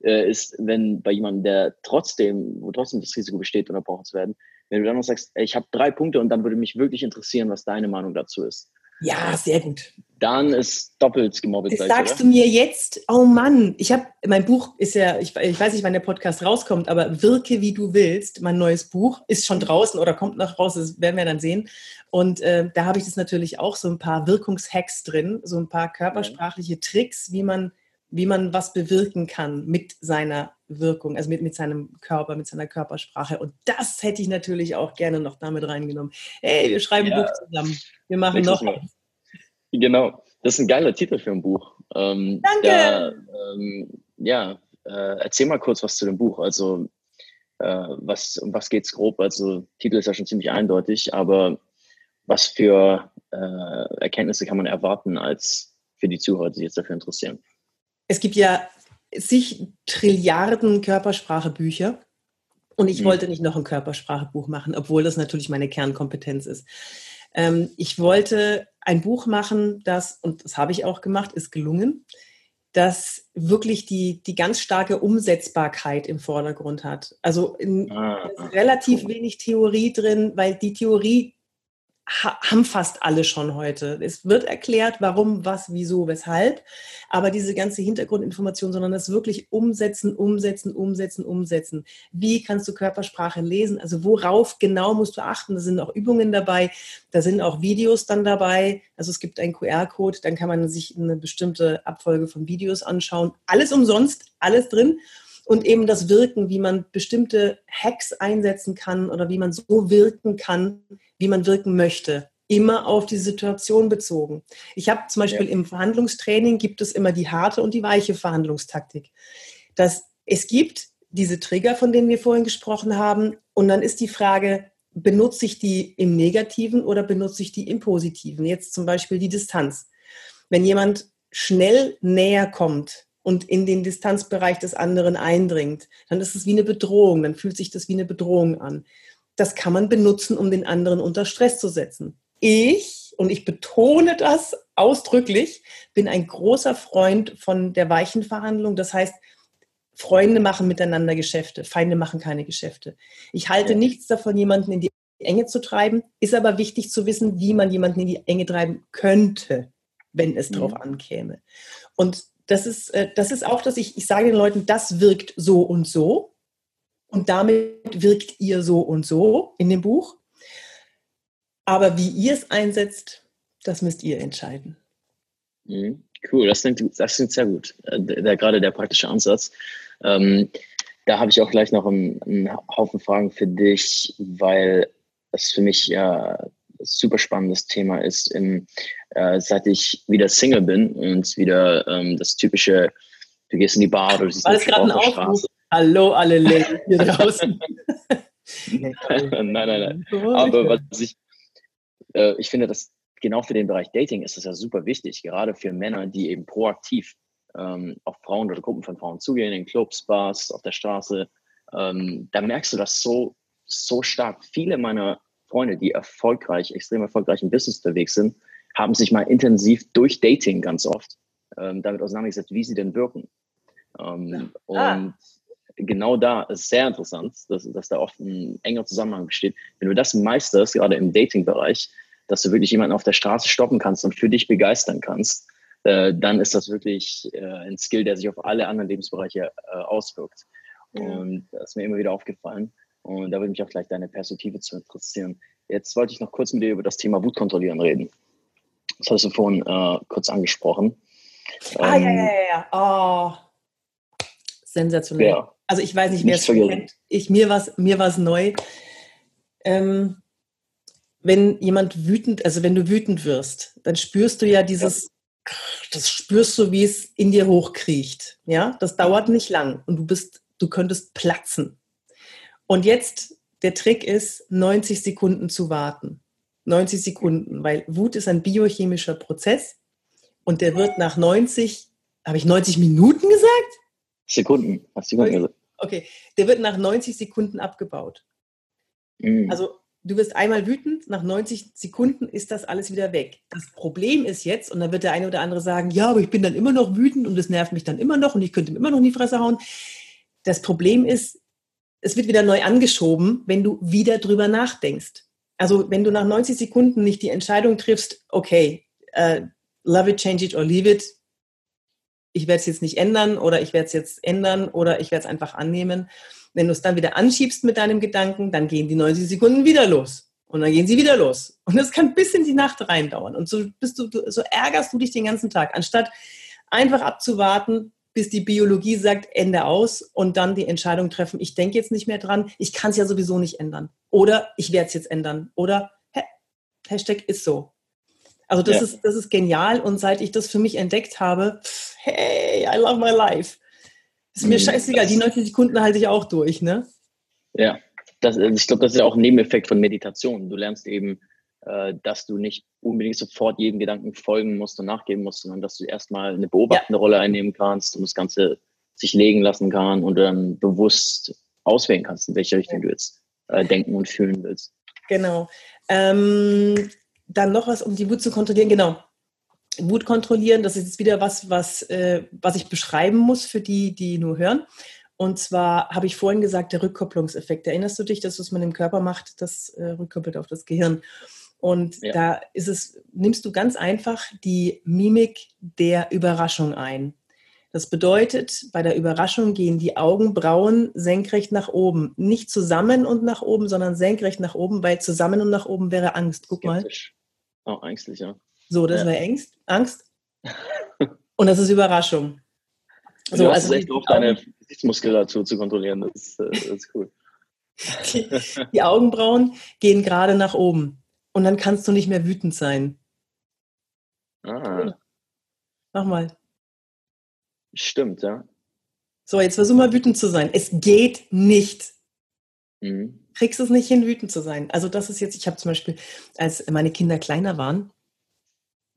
äh, ist, wenn bei jemandem, der trotzdem, wo trotzdem das Risiko besteht, unterbrochen zu werden, wenn du dann noch sagst, ey, ich habe drei Punkte und dann würde mich wirklich interessieren, was deine Meinung dazu ist. Ja, sehr gut. dann ist doppelt gemobbelt. Das sagst oder? du mir jetzt, oh Mann, ich habe, mein Buch ist ja, ich, ich, weiß nicht, wann der Podcast rauskommt, aber Wirke wie du willst, mein neues Buch, ist schon draußen oder kommt noch raus, das werden wir dann sehen. Und äh, da habe ich das natürlich auch so ein paar Wirkungshacks drin, so ein paar körpersprachliche Tricks, wie man, wie man was bewirken kann mit seiner Wirkung, also mit, mit seinem Körper, mit seiner Körpersprache. Und das hätte ich natürlich auch gerne noch damit reingenommen. Hey, wir schreiben ja. Buch zusammen. Wir machen noch. Mal. Genau, das ist ein geiler Titel für ein Buch. Ähm, Danke. Da, ähm, ja, äh, erzähl mal kurz was zu dem Buch. Also, äh, was, um was geht es grob? Also, Titel ist ja schon ziemlich eindeutig, aber was für äh, Erkenntnisse kann man erwarten als für die Zuhörer, die sich jetzt dafür interessieren? Es gibt ja zig Trilliarden Körpersprachebücher. Und ich mhm. wollte nicht noch ein Körpersprachebuch machen, obwohl das natürlich meine Kernkompetenz ist. Ähm, ich wollte ein Buch machen, das, und das habe ich auch gemacht, ist gelungen, das wirklich die, die ganz starke Umsetzbarkeit im Vordergrund hat. Also in, ah, relativ cool. wenig Theorie drin, weil die Theorie haben fast alle schon heute. Es wird erklärt, warum, was, wieso, weshalb, aber diese ganze Hintergrundinformation, sondern das wirklich umsetzen, umsetzen, umsetzen, umsetzen. Wie kannst du Körpersprache lesen? Also worauf genau musst du achten? Da sind auch Übungen dabei, da sind auch Videos dann dabei. Also es gibt einen QR-Code, dann kann man sich eine bestimmte Abfolge von Videos anschauen. Alles umsonst, alles drin und eben das Wirken, wie man bestimmte Hacks einsetzen kann oder wie man so wirken kann, wie man wirken möchte. Immer auf die Situation bezogen. Ich habe zum Beispiel ja. im Verhandlungstraining gibt es immer die harte und die weiche Verhandlungstaktik. Dass es gibt diese Trigger, von denen wir vorhin gesprochen haben, und dann ist die Frage, benutze ich die im Negativen oder benutze ich die im Positiven? Jetzt zum Beispiel die Distanz. Wenn jemand schnell näher kommt und in den Distanzbereich des anderen eindringt, dann ist es wie eine Bedrohung, dann fühlt sich das wie eine Bedrohung an das kann man benutzen, um den anderen unter Stress zu setzen. Ich, und ich betone das ausdrücklich, bin ein großer Freund von der weichen Verhandlung. Das heißt, Freunde machen miteinander Geschäfte, Feinde machen keine Geschäfte. Ich halte nichts davon, jemanden in die Enge zu treiben, ist aber wichtig zu wissen, wie man jemanden in die Enge treiben könnte, wenn es mhm. darauf ankäme. Und das ist, äh, das ist auch, dass ich, ich sage den Leuten, das wirkt so und so. Und damit wirkt ihr so und so in dem Buch. Aber wie ihr es einsetzt, das müsst ihr entscheiden. Mhm. Cool, das klingt, das klingt sehr gut. Äh, der, gerade der praktische Ansatz. Ähm, da habe ich auch gleich noch einen, einen, Haufen Fragen für dich, weil es für mich ja super spannendes Thema ist, im, äh, seit ich wieder Single bin und wieder ähm, das typische, du gehst in die Bar oder siehst eine Frau auf der Straße. Hallo alle Ladies hier draußen. nein, nein, nein. Aber was ich, äh, ich finde, dass genau für den Bereich Dating ist das ja super wichtig, gerade für Männer, die eben proaktiv ähm, auf Frauen oder Gruppen von Frauen zugehen, in Clubs, Bars, auf der Straße. Ähm, da merkst du das so, so stark. Viele meiner Freunde, die erfolgreich, extrem erfolgreich im Business unterwegs sind, haben sich mal intensiv durch Dating ganz oft ähm, damit auseinandergesetzt, wie sie denn wirken. Ähm, ah. Und genau da ist sehr interessant, dass, dass da oft ein enger Zusammenhang besteht. Wenn du das meisterst, gerade im Dating-Bereich, dass du wirklich jemanden auf der Straße stoppen kannst und für dich begeistern kannst, äh, dann ist das wirklich äh, ein Skill, der sich auf alle anderen Lebensbereiche äh, auswirkt. Und das ist mir immer wieder aufgefallen. Und da würde mich auch gleich deine Perspektive zu interessieren. Jetzt wollte ich noch kurz mit dir über das Thema Wut kontrollieren reden. Das hast du vorhin äh, kurz angesprochen. Ah, ähm, ja, ja, ja. Oh, sensationell. Ja. Also ich weiß nicht, wer es kennt. Ich, mir war es mir war's neu. Ähm, wenn jemand wütend, also wenn du wütend wirst, dann spürst du ja dieses, das spürst du, wie es in dir hochkriecht. Ja, das dauert nicht lang und du bist, du könntest platzen. Und jetzt der Trick ist, 90 Sekunden zu warten. 90 Sekunden, weil Wut ist ein biochemischer Prozess und der wird nach 90, habe ich 90 Minuten gesagt? Sekunden, hast du gesagt. Okay, der wird nach 90 Sekunden abgebaut. Mhm. Also du wirst einmal wütend, nach 90 Sekunden ist das alles wieder weg. Das Problem ist jetzt, und dann wird der eine oder andere sagen, ja, aber ich bin dann immer noch wütend und es nervt mich dann immer noch und ich könnte ihm immer noch in die Fresse hauen. Das Problem ist, es wird wieder neu angeschoben, wenn du wieder drüber nachdenkst. Also wenn du nach 90 Sekunden nicht die Entscheidung triffst, okay, äh, love it, change it or leave it. Ich werde es jetzt nicht ändern oder ich werde es jetzt ändern oder ich werde es einfach annehmen. Wenn du es dann wieder anschiebst mit deinem Gedanken, dann gehen die 90 Sekunden wieder los. Und dann gehen sie wieder los. Und das kann bis in die Nacht rein dauern. Und so bist du, so ärgerst du dich den ganzen Tag, anstatt einfach abzuwarten, bis die Biologie sagt, Ende aus und dann die Entscheidung treffen, ich denke jetzt nicht mehr dran, ich kann es ja sowieso nicht ändern. Oder ich werde es jetzt ändern. Oder Hashtag ist so. Also das, ja. ist, das ist genial und seit ich das für mich entdeckt habe, hey, I love my life. Ist mir mhm. scheißegal, die 90 Sekunden halte ich auch durch, ne? Ja, das, ich glaube, das ist ja auch ein Nebeneffekt von Meditation. Du lernst eben, dass du nicht unbedingt sofort jedem Gedanken folgen musst und nachgeben musst, sondern dass du erstmal eine beobachtende ja. Rolle einnehmen kannst und das Ganze sich legen lassen kann und dann bewusst auswählen kannst, in welche Richtung du jetzt äh, denken und fühlen willst. Genau. Ähm, dann noch was, um die Wut zu kontrollieren. Genau. Wut kontrollieren, das ist jetzt wieder was, was, äh, was ich beschreiben muss für die, die nur hören. Und zwar habe ich vorhin gesagt, der Rückkopplungseffekt. Erinnerst du dich, dass was man im Körper macht, das äh, rückkoppelt auf das Gehirn? Und ja. da ist es, nimmst du ganz einfach die Mimik der Überraschung ein. Das bedeutet, bei der Überraschung gehen die Augenbrauen senkrecht nach oben. Nicht zusammen und nach oben, sondern senkrecht nach oben, weil zusammen und nach oben wäre Angst. Guck Skeptisch. mal. Oh, ängstlich, ja. So, das ja. wäre Angst. Angst. und das ist Überraschung. So, du hast also echt auch deine Gesichtsmuskulatur zu kontrollieren. Das ist, äh, das ist cool. Die Augenbrauen gehen gerade nach oben. Und dann kannst du nicht mehr wütend sein. Ah. Mach mal. Stimmt, ja. So, jetzt versuch mal wütend zu sein. Es geht nicht. Mhm. Kriegst es nicht hin, wütend zu sein. Also das ist jetzt, ich habe zum Beispiel, als meine Kinder kleiner waren,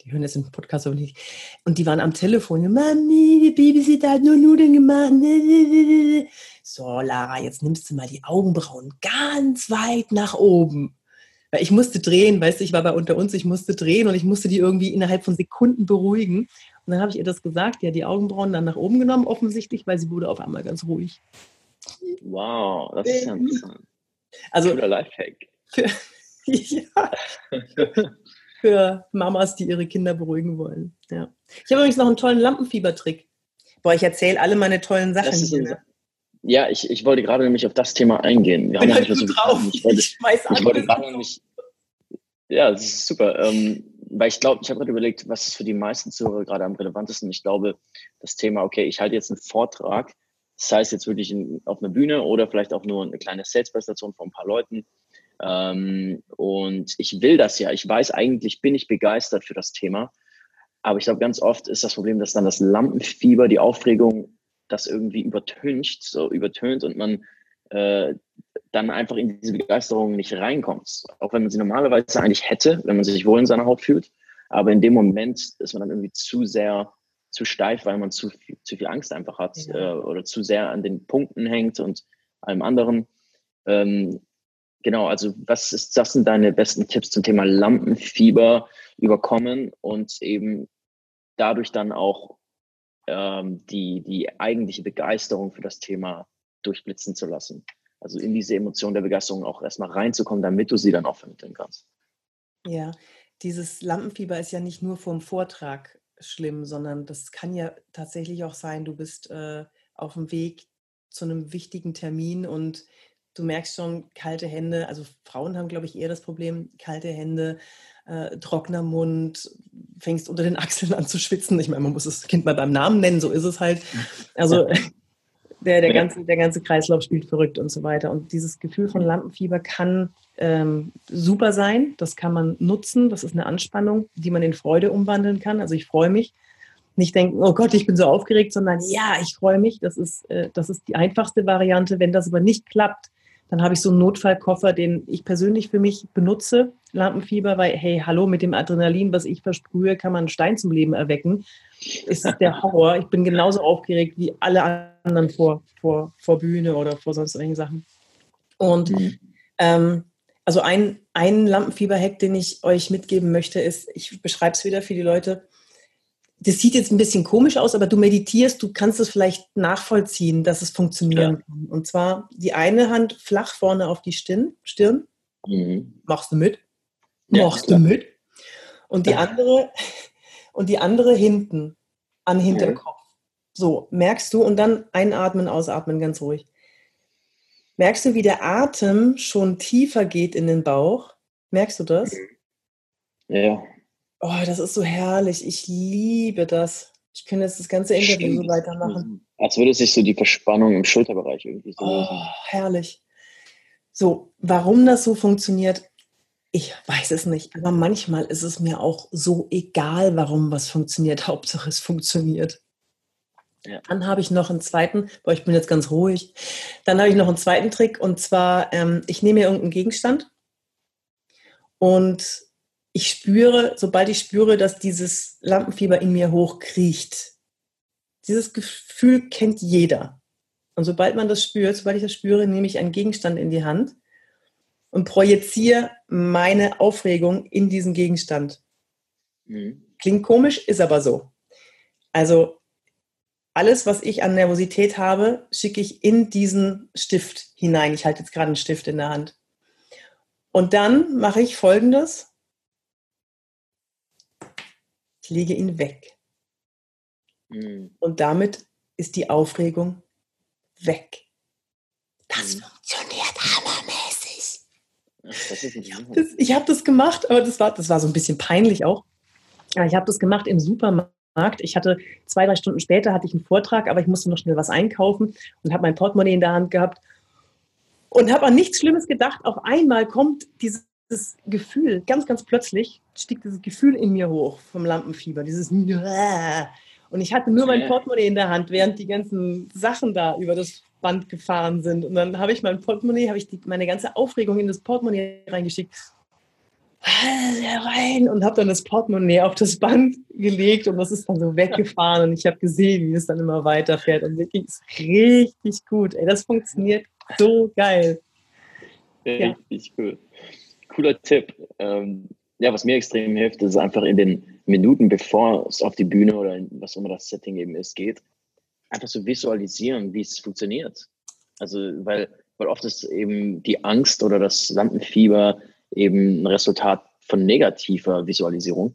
die hören jetzt den Podcast aber nicht, und die waren am Telefon, Mami, die Babysitter hat nur Nudeln gemacht. So, Lara, jetzt nimmst du mal die Augenbrauen ganz weit nach oben. Weil ich musste drehen, weißt du, ich war bei unter uns, ich musste drehen und ich musste die irgendwie innerhalb von Sekunden beruhigen. Und dann habe ich ihr das gesagt, ja, die Augenbrauen dann nach oben genommen, offensichtlich, weil sie wurde auf einmal ganz ruhig. Wow, das ist ja interessant. Also, Cooler Lifehack. Für, ja, für Mamas, die ihre Kinder beruhigen wollen. Ja. Ich habe übrigens noch einen tollen Lampenfiebertrick. Boah, ich erzähle alle meine tollen Sachen. Hier. Ja, ich, ich wollte gerade nämlich auf das Thema eingehen. Wir haben halt so drauf. Ich wollte, ich schmeiß ich wollte gerade nämlich. Ja, das ist super. Ähm, weil ich glaube, ich habe gerade überlegt, was ist für die meisten Zuhörer gerade am relevantesten. Ich glaube, das Thema, okay, ich halte jetzt einen Vortrag, das heißt jetzt wirklich in, auf einer Bühne oder vielleicht auch nur eine kleine Sales-Präsentation von ein paar Leuten. Ähm, und ich will das ja. Ich weiß eigentlich, bin ich begeistert für das Thema. Aber ich glaube, ganz oft ist das Problem, dass dann das Lampenfieber, die Aufregung, das irgendwie übertönt, so übertönt und man äh, dann einfach in diese Begeisterung nicht reinkommt. Auch wenn man sie normalerweise eigentlich hätte, wenn man sich wohl in seiner Haut fühlt. Aber in dem Moment ist man dann irgendwie zu sehr zu steif, weil man zu viel, zu viel Angst einfach hat ja. äh, oder zu sehr an den Punkten hängt und allem anderen. Ähm, genau, also was ist, das sind deine besten Tipps zum Thema Lampenfieber überkommen und eben dadurch dann auch ähm, die, die eigentliche Begeisterung für das Thema durchblitzen zu lassen? Also in diese Emotion der Begeisterung auch erstmal reinzukommen, damit du sie dann auch vermitteln kannst. Ja, dieses Lampenfieber ist ja nicht nur vom Vortrag schlimm, sondern das kann ja tatsächlich auch sein, du bist äh, auf dem Weg zu einem wichtigen Termin und du merkst schon kalte Hände. Also Frauen haben, glaube ich, eher das Problem, kalte Hände, äh, trockener Mund, fängst unter den Achseln an zu schwitzen. Ich meine, man muss das Kind mal beim Namen nennen, so ist es halt. Also der, der, ganze, der ganze Kreislauf spielt verrückt und so weiter. Und dieses Gefühl von Lampenfieber kann ähm, super sein. Das kann man nutzen. Das ist eine Anspannung, die man in Freude umwandeln kann. Also ich freue mich. Nicht denken, oh Gott, ich bin so aufgeregt, sondern ja, ich freue mich. Das ist, äh, das ist die einfachste Variante. Wenn das aber nicht klappt, dann habe ich so einen Notfallkoffer, den ich persönlich für mich benutze. Lampenfieber, weil, hey, hallo, mit dem Adrenalin, was ich versprühe, kann man einen Stein zum Leben erwecken. Ist der Horror. Ich bin genauso aufgeregt wie alle anderen vor, vor, vor Bühne oder vor sonst irgendwelchen Sachen. Und mhm. ähm, also ein, ein Lampenfieber-Hack, den ich euch mitgeben möchte, ist, ich beschreibe es wieder für die Leute, das sieht jetzt ein bisschen komisch aus, aber du meditierst, du kannst es vielleicht nachvollziehen, dass es funktionieren ja. kann. Und zwar die eine Hand flach vorne auf die Stirn. Stirn. Mhm. Machst du mit? Ja, Machst klar. du mit? Und die andere, und die andere hinten an Hinterkopf. So, merkst du und dann einatmen, ausatmen, ganz ruhig. Merkst du, wie der Atem schon tiefer geht in den Bauch? Merkst du das? Ja. Oh, das ist so herrlich. Ich liebe das. Ich könnte jetzt das ganze Interview Stimmt. so weitermachen. Als würde sich so die Verspannung im Schulterbereich irgendwie so Oh, herrlich. So, warum das so funktioniert, ich weiß es nicht. Aber manchmal ist es mir auch so egal, warum was funktioniert. Hauptsache es funktioniert. Ja. Dann habe ich noch einen zweiten, boah, ich bin jetzt ganz ruhig. Dann habe ich noch einen zweiten Trick und zwar, ähm, ich nehme mir irgendeinen Gegenstand und ich spüre, sobald ich spüre, dass dieses Lampenfieber in mir hochkriecht, dieses Gefühl kennt jeder. Und sobald man das spürt, sobald ich das spüre, nehme ich einen Gegenstand in die Hand und projiziere meine Aufregung in diesen Gegenstand. Mhm. Klingt komisch, ist aber so. Also alles, was ich an Nervosität habe, schicke ich in diesen Stift hinein. Ich halte jetzt gerade einen Stift in der Hand. Und dann mache ich Folgendes. Ich lege ihn weg. Mhm. Und damit ist die Aufregung weg. Das mhm. funktioniert hammermäßig. ich habe das, das, gemacht, aber das war, das war so ein bisschen peinlich auch. Ich habe das gemacht im Supermarkt. Ich hatte zwei, drei Stunden später hatte ich einen Vortrag, aber ich musste noch schnell was einkaufen und habe mein Portemonnaie in der Hand gehabt und habe an nichts Schlimmes gedacht. Auf einmal kommt dieses Gefühl, ganz, ganz plötzlich stieg dieses Gefühl in mir hoch vom Lampenfieber, dieses und ich hatte nur mein Portemonnaie in der Hand, während die ganzen Sachen da über das Band gefahren sind. Und dann habe ich mein Portemonnaie, habe ich die, meine ganze Aufregung in das Portemonnaie reingeschickt. Rein und habe dann das Portemonnaie auf das Band gelegt und das ist dann so weggefahren und ich habe gesehen, wie es dann immer weiterfährt und ging es richtig gut. Ey, das funktioniert so geil. Richtig ja. cool. Cooler Tipp. Ähm, ja, was mir extrem hilft, ist einfach in den Minuten, bevor es auf die Bühne oder was immer das Setting eben ist, geht, einfach so visualisieren, wie es funktioniert. Also, weil, weil oft ist eben die Angst oder das Lampenfieber eben ein Resultat von negativer Visualisierung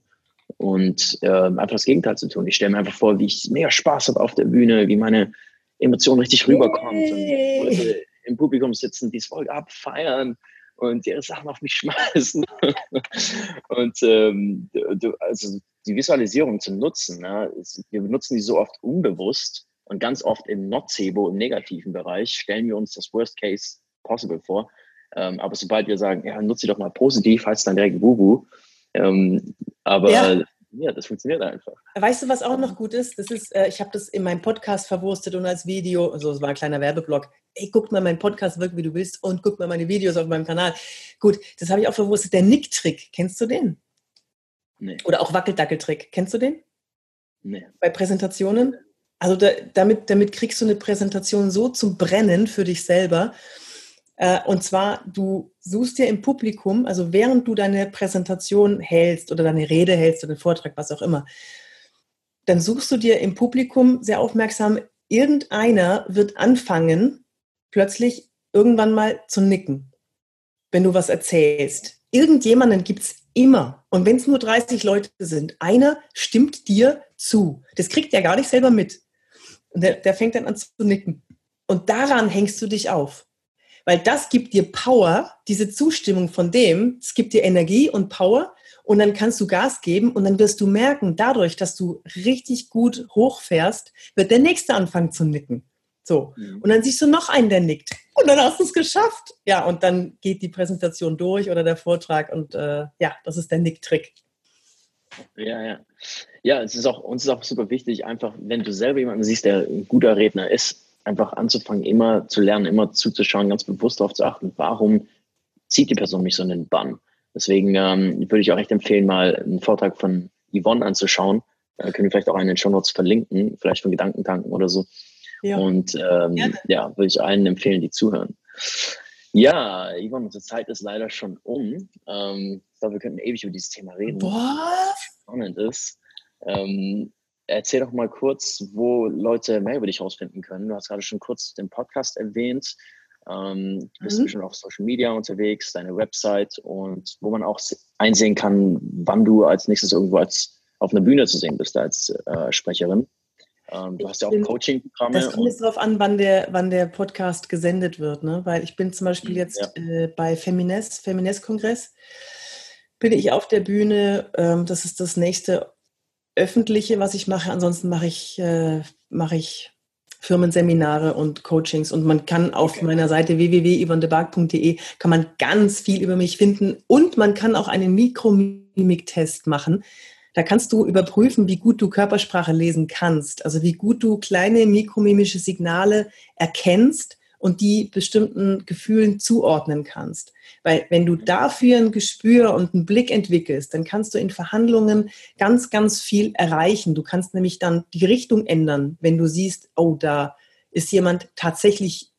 und äh, einfach das Gegenteil zu tun. Ich stelle mir einfach vor, wie ich mega Spaß habe auf der Bühne, wie meine Emotion richtig rüberkommt und Leute im Publikum sitzen, die es voll abfeiern und ihre Sachen auf mich schmeißen. und ähm, du, also die Visualisierung zu nutzen, ne, ist, wir benutzen die so oft unbewusst und ganz oft im Nocebo, im negativen Bereich, stellen wir uns das Worst Case Possible vor. Ähm, aber sobald wir sagen, ja, nutze sie doch mal positiv, heißt es dann direkt Wuhu. Ähm, aber ja ja, das funktioniert einfach. Weißt du, was auch noch gut ist? Das ist, äh, ich habe das in meinem Podcast verwurstet und als Video, also es war ein kleiner Werbeblock. Ey, guck mal meinen Podcast wirk wie du willst und guck mal meine Videos auf meinem Kanal. Gut, das habe ich auch verwurstet. Der Nick-Trick, kennst du den? Nee. Oder auch Wackeldackeltrick, kennst du den? Nee. Bei Präsentationen? Also da, damit, damit kriegst du eine Präsentation so zum Brennen für dich selber. Äh, und zwar, du suchst dir im Publikum, also während du deine Präsentation hältst oder deine Rede hältst oder den Vortrag, was auch immer, dann suchst du dir im Publikum sehr aufmerksam, irgendeiner wird anfangen, plötzlich irgendwann mal zu nicken, wenn du was erzählst. Irgendjemanden gibt es immer. Und wenn es nur 30 Leute sind, einer stimmt dir zu. Das kriegt er gar nicht selber mit. Und der, der fängt dann an zu nicken. Und daran hängst du dich auf weil das gibt dir Power, diese Zustimmung von dem, es gibt dir Energie und Power und dann kannst du Gas geben und dann wirst du merken, dadurch, dass du richtig gut hochfährst, wird der Nächste anfangen zu nicken. So. Mhm. Und dann siehst du noch einen, der nickt. Und dann hast du es geschafft. Ja, und dann geht die Präsentation durch oder der Vortrag und äh, ja, das ist der Nicktrick. Ja, ja. Ja, es ist auch, uns ist auch super wichtig, einfach, wenn du selber jemanden siehst, der ein guter Redner ist, einfach anzufangen, immer zu lernen, immer zuzuschauen, ganz bewusst darauf zu achten, warum zieht die Person mich so in den Bann. Deswegen ähm, würde ich auch echt empfehlen, mal einen Vortrag von Yvonne anzuschauen. Da können wir vielleicht auch einen in den Show Notes verlinken, vielleicht von Gedankentanken oder so. Ja. Und ähm, ja. ja, würde ich allen empfehlen, die zuhören. Ja, Yvonne, unsere Zeit ist leider schon um. Ähm, ich glaube, wir könnten ewig über dieses Thema reden. Was? Spannend ist. Ähm, Erzähl doch mal kurz, wo Leute mehr über dich herausfinden können. Du hast gerade schon kurz den Podcast erwähnt. Ähm, du bist mhm. schon auf Social Media unterwegs, deine Website und wo man auch einsehen kann, wann du als nächstes irgendwo als auf einer Bühne zu sehen bist als äh, Sprecherin. Ähm, du hast ja auch Coaching-Programme. Das kommt jetzt darauf an, wann der, wann der Podcast gesendet wird, ne? Weil ich bin zum Beispiel mhm, jetzt ja. äh, bei Femines, Femines-Kongress, bin ich auf der Bühne. Ähm, das ist das nächste öffentliche, was ich mache. Ansonsten mache ich, äh, mache ich Firmenseminare und Coachings und man kann auf okay. meiner Seite www.yvonnebark.de kann man ganz viel über mich finden und man kann auch einen Mikromimik-Test machen. Da kannst du überprüfen, wie gut du Körpersprache lesen kannst, also wie gut du kleine mikromimische Signale erkennst und die bestimmten Gefühlen zuordnen kannst. Weil wenn du dafür ein Gespür und einen Blick entwickelst, dann kannst du in Verhandlungen ganz, ganz viel erreichen. Du kannst nämlich dann die Richtung ändern, wenn du siehst, oh, da ist jemand tatsächlich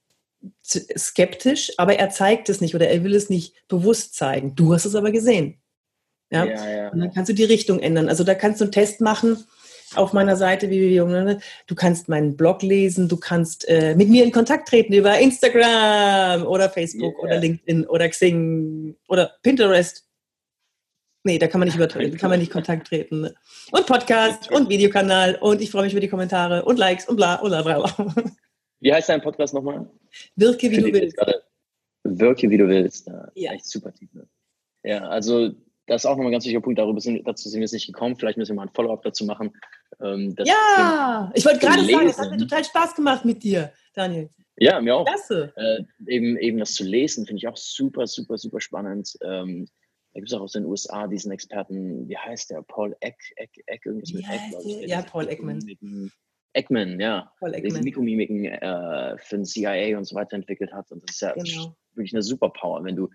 skeptisch, aber er zeigt es nicht oder er will es nicht bewusst zeigen. Du hast es aber gesehen. Ja? ja, ja. Und dann kannst du die Richtung ändern. Also da kannst du einen Test machen auf meiner Seite wie Du kannst meinen Blog lesen, du kannst äh, mit mir in Kontakt treten über Instagram oder Facebook yeah. oder LinkedIn oder Xing oder Pinterest. Nee, da kann man nicht übertreten, kann man nicht Kontakt treten. Und Podcast und Videokanal und ich freue mich über die Kommentare und Likes und bla und bla bla. Wie heißt dein Podcast nochmal? Wirke wie du willst. Wirke wie du willst. Ja, echt super Titel. Ja, also das ist auch nochmal ein ganz wichtiger Punkt. Darüber sind, dazu sind wir jetzt nicht gekommen. Vielleicht müssen wir mal ein Follow-up dazu machen. Ähm, ja, ich wollte gerade sagen, es hat mir total Spaß gemacht mit dir, Daniel. Ja, mir auch. Klasse. Äh, eben, eben das zu lesen, finde ich auch super, super, super spannend. Ähm, da gibt es auch aus den USA diesen Experten, wie heißt der? Paul Eck, Eck, Eck irgendwas mit Eck, glaube ich. Ja, Paul Eckman. Eckman, ja. Paul Eckman. Der Mikromimiken äh, für den CIA und so weiter entwickelt hat. Und das ist ja genau. wirklich eine Superpower, wenn du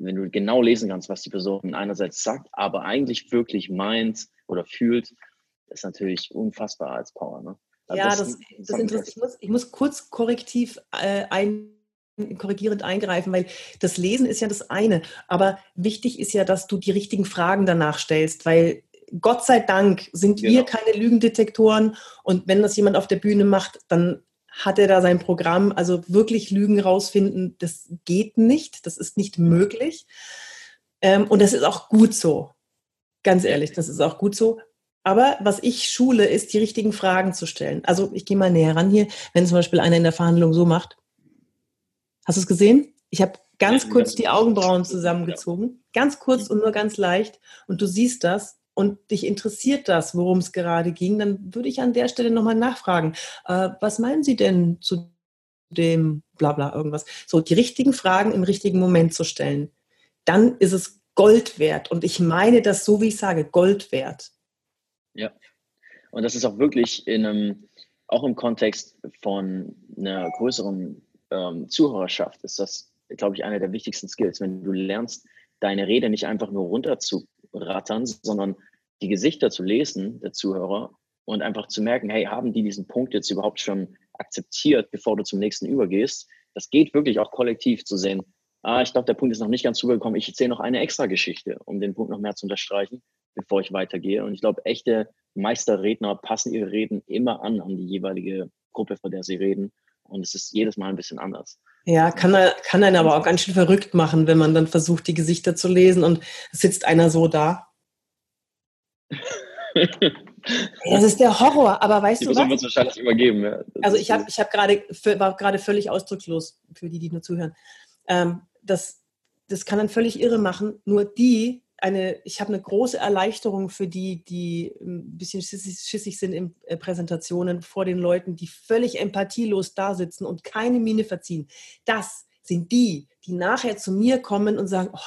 wenn du genau lesen kannst, was die Person einerseits sagt, aber eigentlich wirklich meint oder fühlt, ist natürlich unfassbar als Power. Ne? Also ja, das, das, das interessiert. Ich muss, ich muss kurz korrektiv äh, ein, korrigierend eingreifen, weil das Lesen ist ja das eine, aber wichtig ist ja, dass du die richtigen Fragen danach stellst, weil Gott sei Dank sind genau. wir keine Lügendetektoren und wenn das jemand auf der Bühne macht, dann hat er da sein Programm. Also wirklich Lügen rausfinden, das geht nicht, das ist nicht möglich. Ähm, und das ist auch gut so. Ganz ehrlich, das ist auch gut so. Aber was ich schule, ist, die richtigen Fragen zu stellen. Also ich gehe mal näher ran hier, wenn zum Beispiel einer in der Verhandlung so macht. Hast du es gesehen? Ich habe ganz kurz die Augenbrauen zusammengezogen, ganz kurz und nur ganz leicht. Und du siehst das und dich interessiert das, worum es gerade ging, dann würde ich an der Stelle nochmal nachfragen. Äh, was meinen Sie denn zu dem Blabla irgendwas? So, die richtigen Fragen im richtigen Moment zu stellen. Dann ist es Gold wert. Und ich meine das so, wie ich sage, Gold wert. Ja. Und das ist auch wirklich in einem, auch im Kontext von einer größeren ähm, Zuhörerschaft, ist das, glaube ich, einer der wichtigsten Skills. Wenn du lernst, deine Rede nicht einfach nur runter zu rattern, sondern die Gesichter zu lesen der Zuhörer und einfach zu merken, hey, haben die diesen Punkt jetzt überhaupt schon akzeptiert, bevor du zum nächsten übergehst? Das geht wirklich auch kollektiv zu sehen. Ah, ich glaube, der Punkt ist noch nicht ganz rübergekommen. Ich erzähle noch eine extra Geschichte, um den Punkt noch mehr zu unterstreichen, bevor ich weitergehe. Und ich glaube, echte Meisterredner passen ihre Reden immer an an die jeweilige Gruppe, vor der sie reden. Und es ist jedes Mal ein bisschen anders. Ja, kann, kann einen aber auch ganz schön verrückt machen, wenn man dann versucht, die Gesichter zu lesen und sitzt einer so da. Das ist der Horror, aber weißt die du was? Muss wahrscheinlich übergeben. Ja. Also ich habe ich hab gerade war gerade völlig ausdruckslos für die, die nur zuhören. Ähm, das, das kann dann völlig irre machen. Nur die, eine, ich habe eine große Erleichterung für die, die ein bisschen schissig, sind in äh, Präsentationen vor den Leuten, die völlig empathielos da sitzen und keine Miene verziehen. Das sind die, die nachher zu mir kommen und sagen, oh,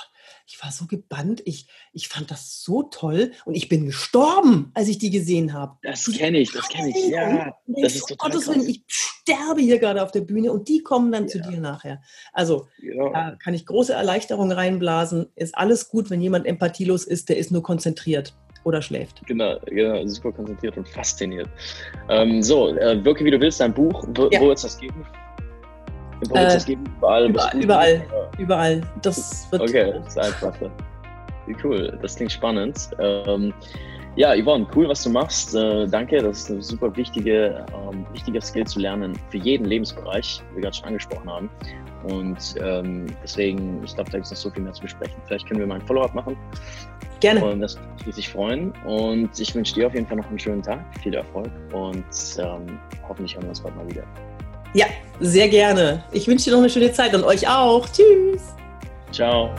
ich war so gebannt, ich, ich fand das so toll und ich bin gestorben, als ich die gesehen habe. Das kenne ich, das kenne ich, ja. Das ist total Gottes Willen, ich sterbe hier gerade auf der Bühne und die kommen dann ja. zu dir nachher. Also ja. da kann ich große Erleichterung reinblasen. Ist alles gut, wenn jemand empathielos ist, der ist nur konzentriert oder schläft. Genau, genau super konzentriert und fasziniert. Ähm, so, äh, Wirke wie du willst, dein Buch, wo, ja. wo wird es das geben? Äh? Überall. Überall, überall, überall. Das wird okay, das ist einfach. Wie cool, das klingt spannend. Ähm, ja, Yvonne, cool, was du machst. Äh, danke, das ist ein super wichtige, ähm, wichtiger Skill zu lernen für jeden Lebensbereich, wie wir gerade schon angesprochen haben. Und ähm, deswegen, ich glaube, da gibt es noch so viel mehr zu besprechen. Vielleicht können wir mal ein Follow-up machen. Gerne. Und das würde sich freuen. Und ich wünsche dir auf jeden Fall noch einen schönen Tag, viel Erfolg und ähm, hoffentlich hören wir uns bald mal wieder. Ja, sehr gerne. Ich wünsche dir noch eine schöne Zeit und euch auch. Tschüss. Ciao.